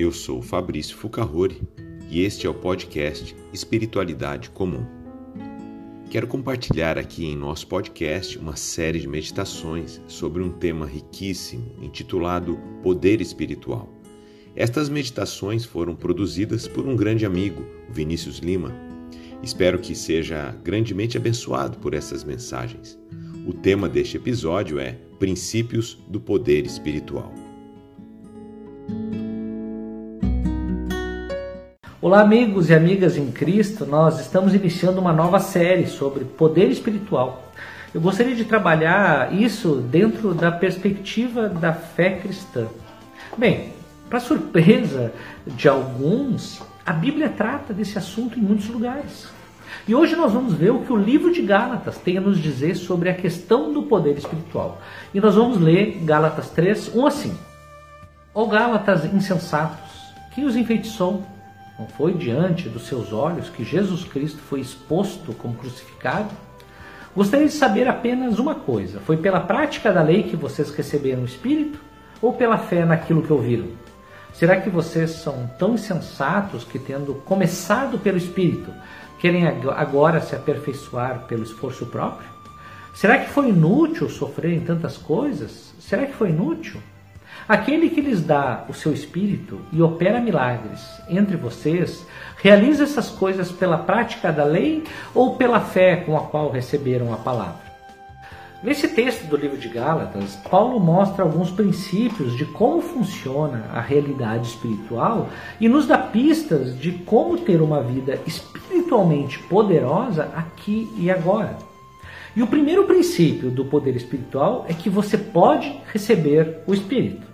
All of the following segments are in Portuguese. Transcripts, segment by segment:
Eu sou Fabrício Fucahori e este é o podcast Espiritualidade Comum. Quero compartilhar aqui em nosso podcast uma série de meditações sobre um tema riquíssimo intitulado Poder Espiritual. Estas meditações foram produzidas por um grande amigo, Vinícius Lima. Espero que seja grandemente abençoado por essas mensagens. O tema deste episódio é Princípios do Poder Espiritual. Olá, amigos e amigas em Cristo. Nós estamos iniciando uma nova série sobre poder espiritual. Eu gostaria de trabalhar isso dentro da perspectiva da fé cristã. Bem, para surpresa de alguns, a Bíblia trata desse assunto em muitos lugares. E hoje nós vamos ver o que o livro de Gálatas tem a nos dizer sobre a questão do poder espiritual. E nós vamos ler Gálatas 3, 1 assim. Ó Gálatas insensatos, quem os enfeitiçou? Não foi diante dos seus olhos que Jesus Cristo foi exposto como crucificado? Gostaria de saber apenas uma coisa: foi pela prática da lei que vocês receberam o Espírito ou pela fé naquilo que ouviram? Será que vocês são tão insensatos que, tendo começado pelo Espírito, querem agora se aperfeiçoar pelo esforço próprio? Será que foi inútil sofrer em tantas coisas? Será que foi inútil? Aquele que lhes dá o seu espírito e opera milagres entre vocês, realiza essas coisas pela prática da lei ou pela fé com a qual receberam a palavra? Nesse texto do livro de Gálatas, Paulo mostra alguns princípios de como funciona a realidade espiritual e nos dá pistas de como ter uma vida espiritualmente poderosa aqui e agora. E o primeiro princípio do poder espiritual é que você pode receber o Espírito.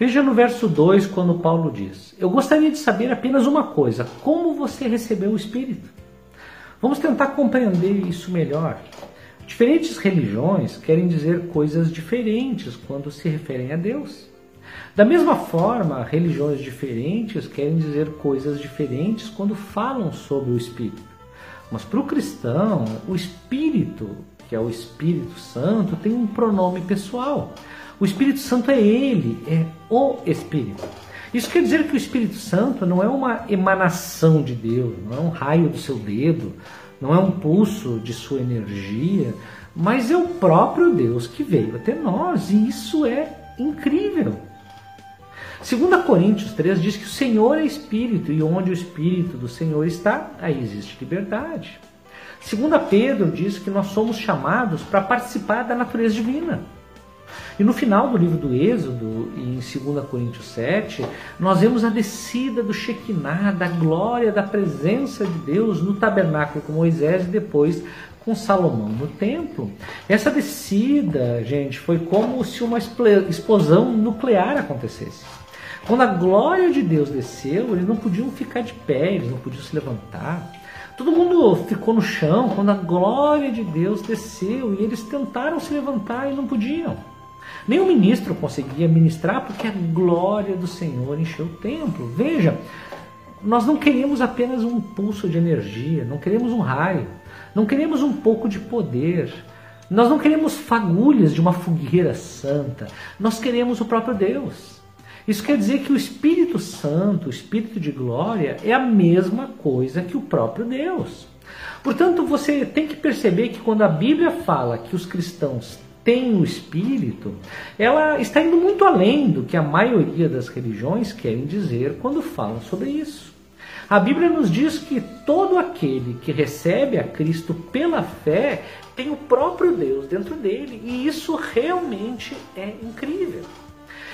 Veja no verso 2 quando Paulo diz: Eu gostaria de saber apenas uma coisa: como você recebeu o Espírito? Vamos tentar compreender isso melhor. Diferentes religiões querem dizer coisas diferentes quando se referem a Deus. Da mesma forma, religiões diferentes querem dizer coisas diferentes quando falam sobre o Espírito. Mas para o cristão, o Espírito, que é o Espírito Santo, tem um pronome pessoal. O Espírito Santo é Ele, é o Espírito. Isso quer dizer que o Espírito Santo não é uma emanação de Deus, não é um raio do seu dedo, não é um pulso de sua energia, mas é o próprio Deus que veio até nós, e isso é incrível. 2 Coríntios 3 diz que o Senhor é Espírito, e onde o Espírito do Senhor está, aí existe liberdade. 2 Pedro diz que nós somos chamados para participar da natureza divina. E no final do livro do Êxodo, em 2 Coríntios 7, nós vemos a descida do Shekinah, da glória da presença de Deus no tabernáculo com Moisés e depois com Salomão no templo. Essa descida, gente, foi como se uma explosão nuclear acontecesse. Quando a glória de Deus desceu, eles não podiam ficar de pé, eles não podiam se levantar. Todo mundo ficou no chão quando a glória de Deus desceu e eles tentaram se levantar e não podiam. Nem o ministro conseguia ministrar porque a glória do Senhor encheu o templo. Veja, nós não queremos apenas um pulso de energia, não queremos um raio, não queremos um pouco de poder, nós não queremos fagulhas de uma fogueira santa, nós queremos o próprio Deus. Isso quer dizer que o Espírito Santo, o Espírito de glória, é a mesma coisa que o próprio Deus. Portanto, você tem que perceber que quando a Bíblia fala que os cristãos tem o espírito, ela está indo muito além do que a maioria das religiões querem dizer quando falam sobre isso. A Bíblia nos diz que todo aquele que recebe a Cristo pela fé tem o próprio Deus dentro dele, e isso realmente é incrível.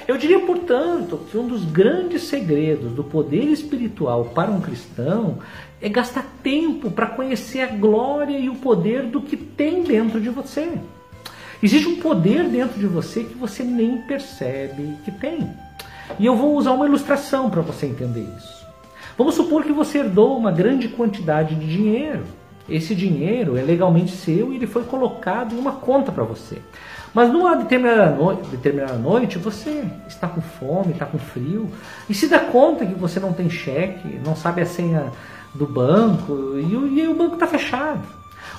Eu diria, portanto, que um dos grandes segredos do poder espiritual para um cristão é gastar tempo para conhecer a glória e o poder do que tem dentro de você. Existe um poder dentro de você que você nem percebe que tem. E eu vou usar uma ilustração para você entender isso. Vamos supor que você herdou uma grande quantidade de dinheiro. Esse dinheiro é legalmente seu e ele foi colocado em uma conta para você. Mas numa determinada, no... determinada noite você está com fome, está com frio e se dá conta que você não tem cheque, não sabe a senha do banco e e o banco está fechado.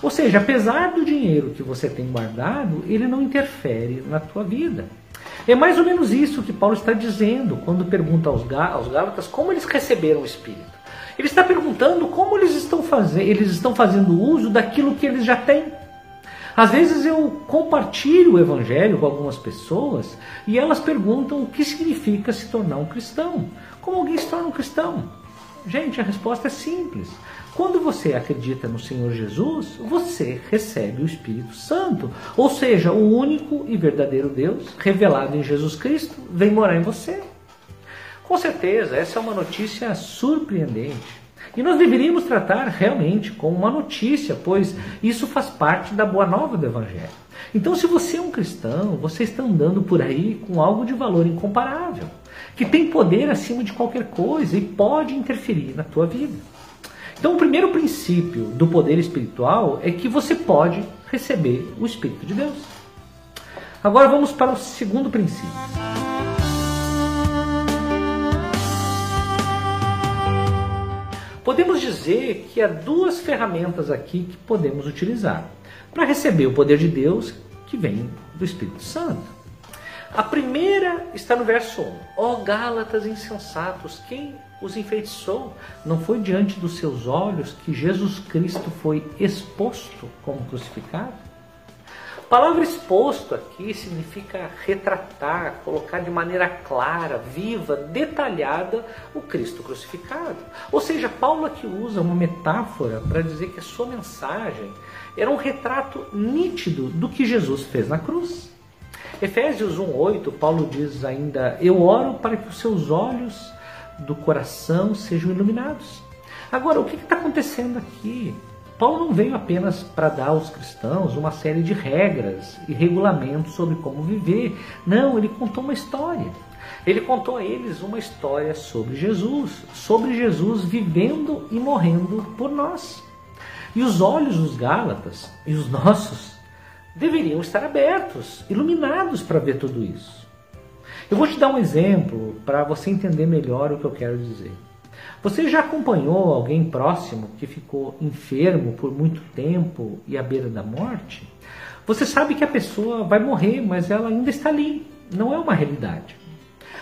Ou seja, apesar do dinheiro que você tem guardado, ele não interfere na tua vida. É mais ou menos isso que Paulo está dizendo quando pergunta aos, Gálatas como eles receberam o Espírito. Ele está perguntando como eles estão, fazendo, eles estão fazendo uso daquilo que eles já têm. Às vezes eu compartilho o Evangelho com algumas pessoas e elas perguntam o que significa se tornar um cristão. Como alguém se torna um cristão? Gente, a resposta é simples. Quando você acredita no Senhor Jesus, você recebe o Espírito Santo. Ou seja, o único e verdadeiro Deus, revelado em Jesus Cristo, vem morar em você. Com certeza, essa é uma notícia surpreendente. E nós deveríamos tratar realmente como uma notícia, pois isso faz parte da boa nova do Evangelho. Então, se você é um cristão, você está andando por aí com algo de valor incomparável, que tem poder acima de qualquer coisa e pode interferir na tua vida. Então, o primeiro princípio do poder espiritual é que você pode receber o Espírito de Deus. Agora vamos para o segundo princípio. Podemos dizer que há duas ferramentas aqui que podemos utilizar para receber o poder de Deus que vem do Espírito Santo. A primeira está no verso 1. Ó oh, Gálatas insensatos, quem os enfeitiçou? Não foi diante dos seus olhos que Jesus Cristo foi exposto como crucificado? A palavra exposto aqui significa retratar, colocar de maneira clara, viva, detalhada o Cristo crucificado. Ou seja, Paulo aqui usa uma metáfora para dizer que a sua mensagem era um retrato nítido do que Jesus fez na cruz. Efésios 1,8, Paulo diz ainda: Eu oro para que os seus olhos do coração sejam iluminados. Agora, o que está acontecendo aqui? Paulo não veio apenas para dar aos cristãos uma série de regras e regulamentos sobre como viver. Não, ele contou uma história. Ele contou a eles uma história sobre Jesus, sobre Jesus vivendo e morrendo por nós. E os olhos dos Gálatas e os nossos deveriam estar abertos, iluminados para ver tudo isso. Eu vou te dar um exemplo para você entender melhor o que eu quero dizer. Você já acompanhou alguém próximo que ficou enfermo por muito tempo e à beira da morte? Você sabe que a pessoa vai morrer, mas ela ainda está ali. Não é uma realidade.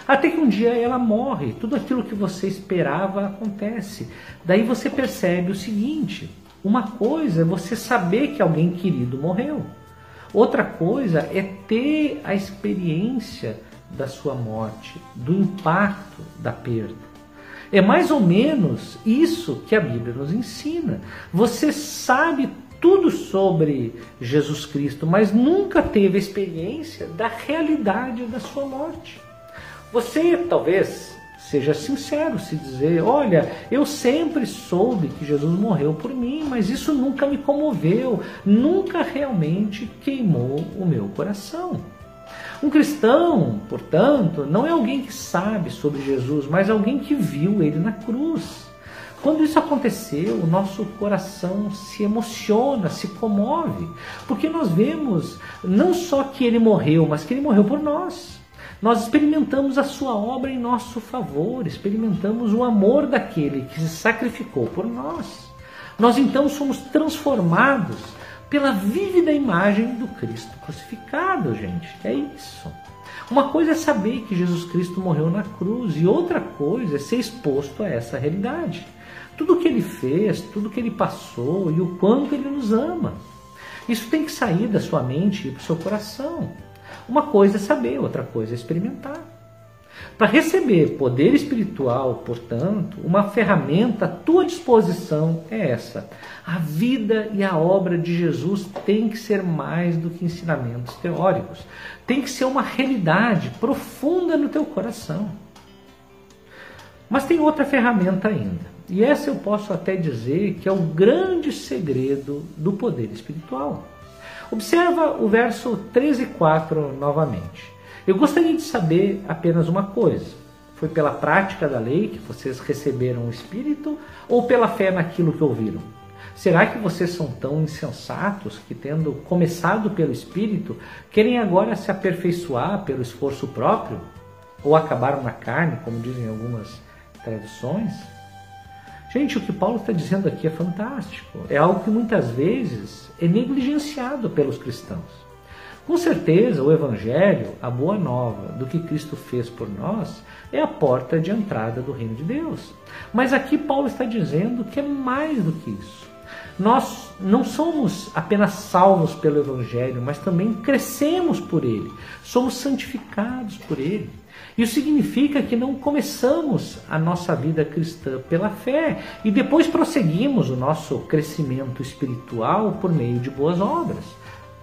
Até que um dia ela morre, tudo aquilo que você esperava acontece. Daí você percebe o seguinte: uma coisa é você saber que alguém querido morreu. Outra coisa é ter a experiência da sua morte, do impacto da perda. É mais ou menos isso que a Bíblia nos ensina. Você sabe tudo sobre Jesus Cristo, mas nunca teve a experiência da realidade da sua morte. Você talvez Seja sincero, se dizer, olha, eu sempre soube que Jesus morreu por mim, mas isso nunca me comoveu, nunca realmente queimou o meu coração. Um cristão, portanto, não é alguém que sabe sobre Jesus, mas alguém que viu ele na cruz. Quando isso aconteceu, o nosso coração se emociona, se comove, porque nós vemos não só que ele morreu, mas que ele morreu por nós. Nós experimentamos a sua obra em nosso favor, experimentamos o amor daquele que se sacrificou por nós. Nós então somos transformados pela vívida imagem do Cristo crucificado, gente. É isso. Uma coisa é saber que Jesus Cristo morreu na cruz e outra coisa é ser exposto a essa realidade. Tudo o que ele fez, tudo o que ele passou e o quanto ele nos ama. Isso tem que sair da sua mente e para o seu coração. Uma coisa é saber, outra coisa é experimentar. Para receber poder espiritual, portanto, uma ferramenta à tua disposição é essa. A vida e a obra de Jesus tem que ser mais do que ensinamentos teóricos. Tem que ser uma realidade profunda no teu coração. Mas tem outra ferramenta ainda. E essa eu posso até dizer que é o grande segredo do poder espiritual. Observa o verso 13 e 4 novamente. Eu gostaria de saber apenas uma coisa. Foi pela prática da lei que vocês receberam o Espírito ou pela fé naquilo que ouviram? Será que vocês são tão insensatos que, tendo começado pelo Espírito, querem agora se aperfeiçoar pelo esforço próprio? Ou acabaram na carne, como dizem algumas traduções? Gente, o que Paulo está dizendo aqui é fantástico. É algo que muitas vezes é negligenciado pelos cristãos. Com certeza, o Evangelho, a boa nova do que Cristo fez por nós, é a porta de entrada do reino de Deus. Mas aqui Paulo está dizendo que é mais do que isso. Nós não somos apenas salvos pelo Evangelho, mas também crescemos por ele, somos santificados por ele. Isso significa que não começamos a nossa vida cristã pela fé e depois prosseguimos o nosso crescimento espiritual por meio de boas obras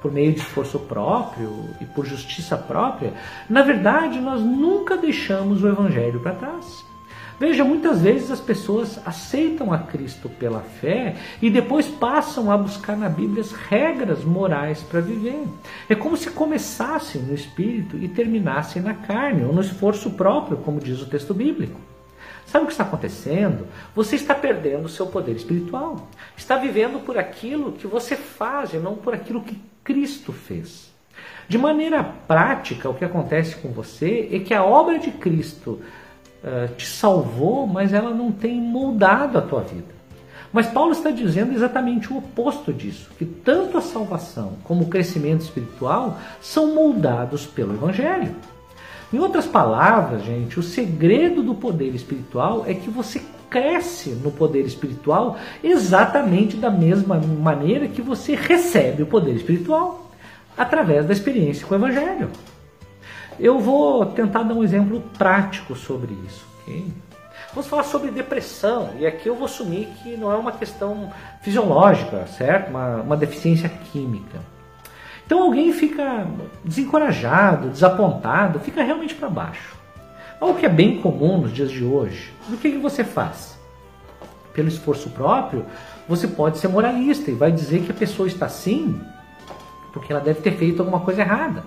por meio de esforço próprio e por justiça própria, na verdade nós nunca deixamos o Evangelho para trás. Veja, muitas vezes as pessoas aceitam a Cristo pela fé e depois passam a buscar na Bíblia as regras morais para viver. É como se começassem no espírito e terminassem na carne, ou no esforço próprio, como diz o texto bíblico. Sabe o que está acontecendo? Você está perdendo o seu poder espiritual. Está vivendo por aquilo que você faz e não por aquilo que Cristo fez. De maneira prática, o que acontece com você é que a obra de Cristo uh, te salvou, mas ela não tem moldado a tua vida. Mas Paulo está dizendo exatamente o oposto disso, que tanto a salvação como o crescimento espiritual são moldados pelo Evangelho. Em outras palavras, gente, o segredo do poder espiritual é que você cresce no poder espiritual exatamente da mesma maneira que você recebe o poder espiritual através da experiência com o Evangelho. Eu vou tentar dar um exemplo prático sobre isso. Okay? Vamos falar sobre depressão, e aqui eu vou assumir que não é uma questão fisiológica, certo? Uma, uma deficiência química. Então alguém fica desencorajado, desapontado, fica realmente para baixo. Algo que é bem comum nos dias de hoje. O que, que você faz? Pelo esforço próprio, você pode ser moralista e vai dizer que a pessoa está assim porque ela deve ter feito alguma coisa errada.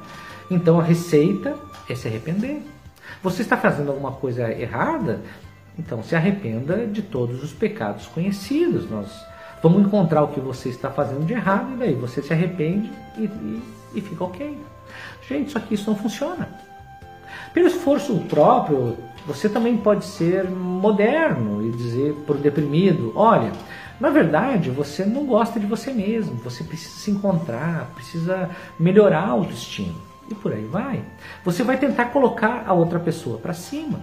Então a receita é se arrepender. Você está fazendo alguma coisa errada? Então se arrependa de todos os pecados conhecidos. Nós vamos encontrar o que você está fazendo de errado e daí você se arrepende e, e, e fica ok. Gente, só que isso não funciona. Pelo esforço próprio, você também pode ser moderno e dizer para o deprimido: olha, na verdade você não gosta de você mesmo, você precisa se encontrar, precisa melhorar a autoestima. E por aí vai. Você vai tentar colocar a outra pessoa para cima.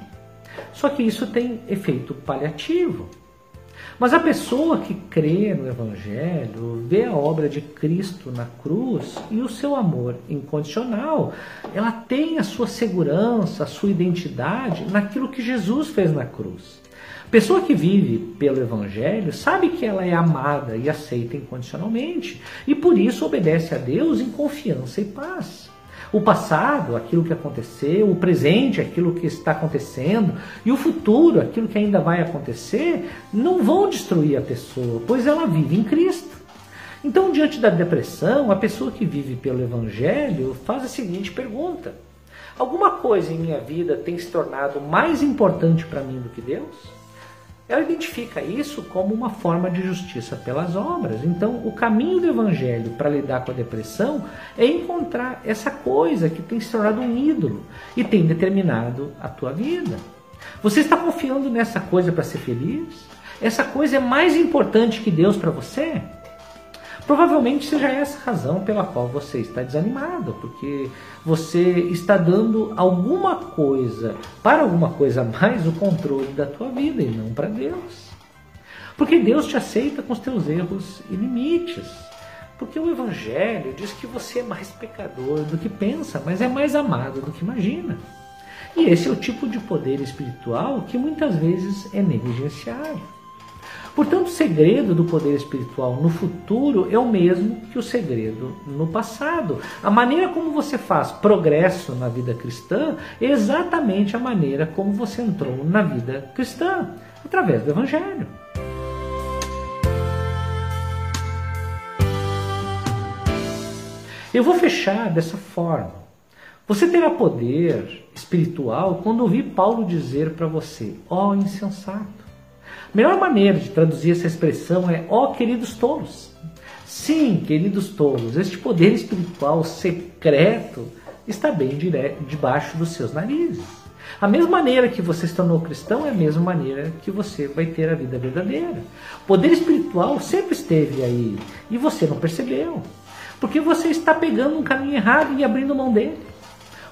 Só que isso tem efeito paliativo. Mas a pessoa que crê no Evangelho, vê a obra de Cristo na cruz e o seu amor incondicional, ela tem a sua segurança, a sua identidade naquilo que Jesus fez na cruz. Pessoa que vive pelo Evangelho sabe que ela é amada e aceita incondicionalmente e por isso obedece a Deus em confiança e paz. O passado, aquilo que aconteceu, o presente, aquilo que está acontecendo, e o futuro, aquilo que ainda vai acontecer, não vão destruir a pessoa, pois ela vive em Cristo. Então, diante da depressão, a pessoa que vive pelo Evangelho faz a seguinte pergunta: Alguma coisa em minha vida tem se tornado mais importante para mim do que Deus? Ela identifica isso como uma forma de justiça pelas obras. Então, o caminho do evangelho para lidar com a depressão é encontrar essa coisa que tem se tornado um ídolo e tem determinado a tua vida. Você está confiando nessa coisa para ser feliz? Essa coisa é mais importante que Deus para você? Provavelmente seja essa a razão pela qual você está desanimado, porque você está dando alguma coisa, para alguma coisa mais, o controle da tua vida e não para Deus. Porque Deus te aceita com os teus erros e limites. Porque o Evangelho diz que você é mais pecador do que pensa, mas é mais amado do que imagina. E esse é o tipo de poder espiritual que muitas vezes é negligenciado. Portanto, o segredo do poder espiritual no futuro é o mesmo que o segredo no passado. A maneira como você faz progresso na vida cristã é exatamente a maneira como você entrou na vida cristã através do Evangelho. Eu vou fechar dessa forma. Você terá poder espiritual quando ouvir Paulo dizer para você: ó oh, insensato. A melhor maneira de traduzir essa expressão é: ó oh, queridos tolos. Sim, queridos tolos, este poder espiritual secreto está bem debaixo dos seus narizes. A mesma maneira que você se tornou cristão é a mesma maneira que você vai ter a vida verdadeira. O poder espiritual sempre esteve aí e você não percebeu. Porque você está pegando um caminho errado e abrindo mão dele.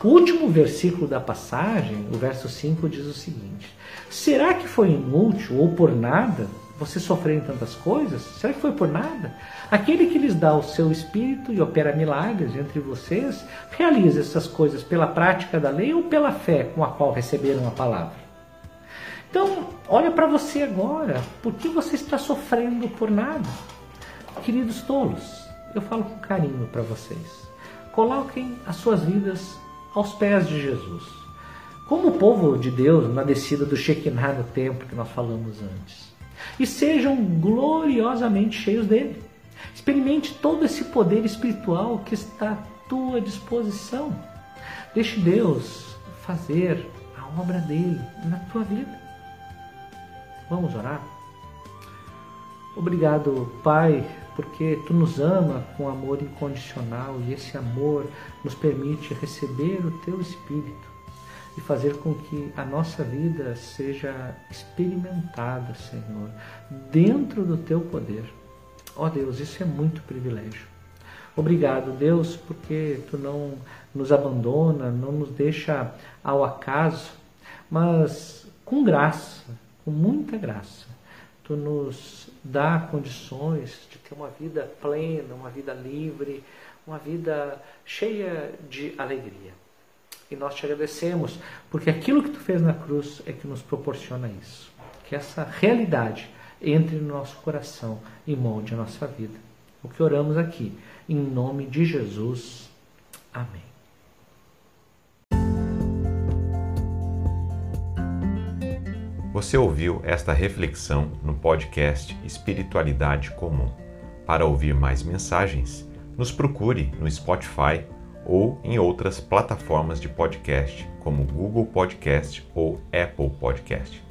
O último versículo da passagem, o verso 5, diz o seguinte: Será que foi inútil ou por nada você sofrer em tantas coisas? Será que foi por nada? Aquele que lhes dá o seu espírito e opera milagres entre vocês, realiza essas coisas pela prática da lei ou pela fé com a qual receberam a palavra? Então, olha para você agora. Por que você está sofrendo por nada? Queridos tolos, eu falo com carinho para vocês. Coloquem as suas vidas aos pés de Jesus. Como o povo de Deus na descida do Shekinah no templo que nós falamos antes. E sejam gloriosamente cheios dele. Experimente todo esse poder espiritual que está à tua disposição. Deixe Deus fazer a obra dele na tua vida. Vamos orar? Obrigado, Pai, porque tu nos ama com amor incondicional e esse amor nos permite receber o teu espírito e fazer com que a nossa vida seja experimentada, Senhor, dentro do teu poder. Ó oh Deus, isso é muito privilégio. Obrigado, Deus, porque tu não nos abandona, não nos deixa ao acaso, mas com graça, com muita graça, tu nos dá condições de ter uma vida plena, uma vida livre, uma vida cheia de alegria. E nós te agradecemos, porque aquilo que tu fez na cruz é que nos proporciona isso. Que essa realidade entre no nosso coração e molde a nossa vida. O que oramos aqui, em nome de Jesus. Amém. Você ouviu esta reflexão no podcast Espiritualidade Comum. Para ouvir mais mensagens, nos procure no Spotify ou em outras plataformas de podcast, como Google Podcast ou Apple Podcast.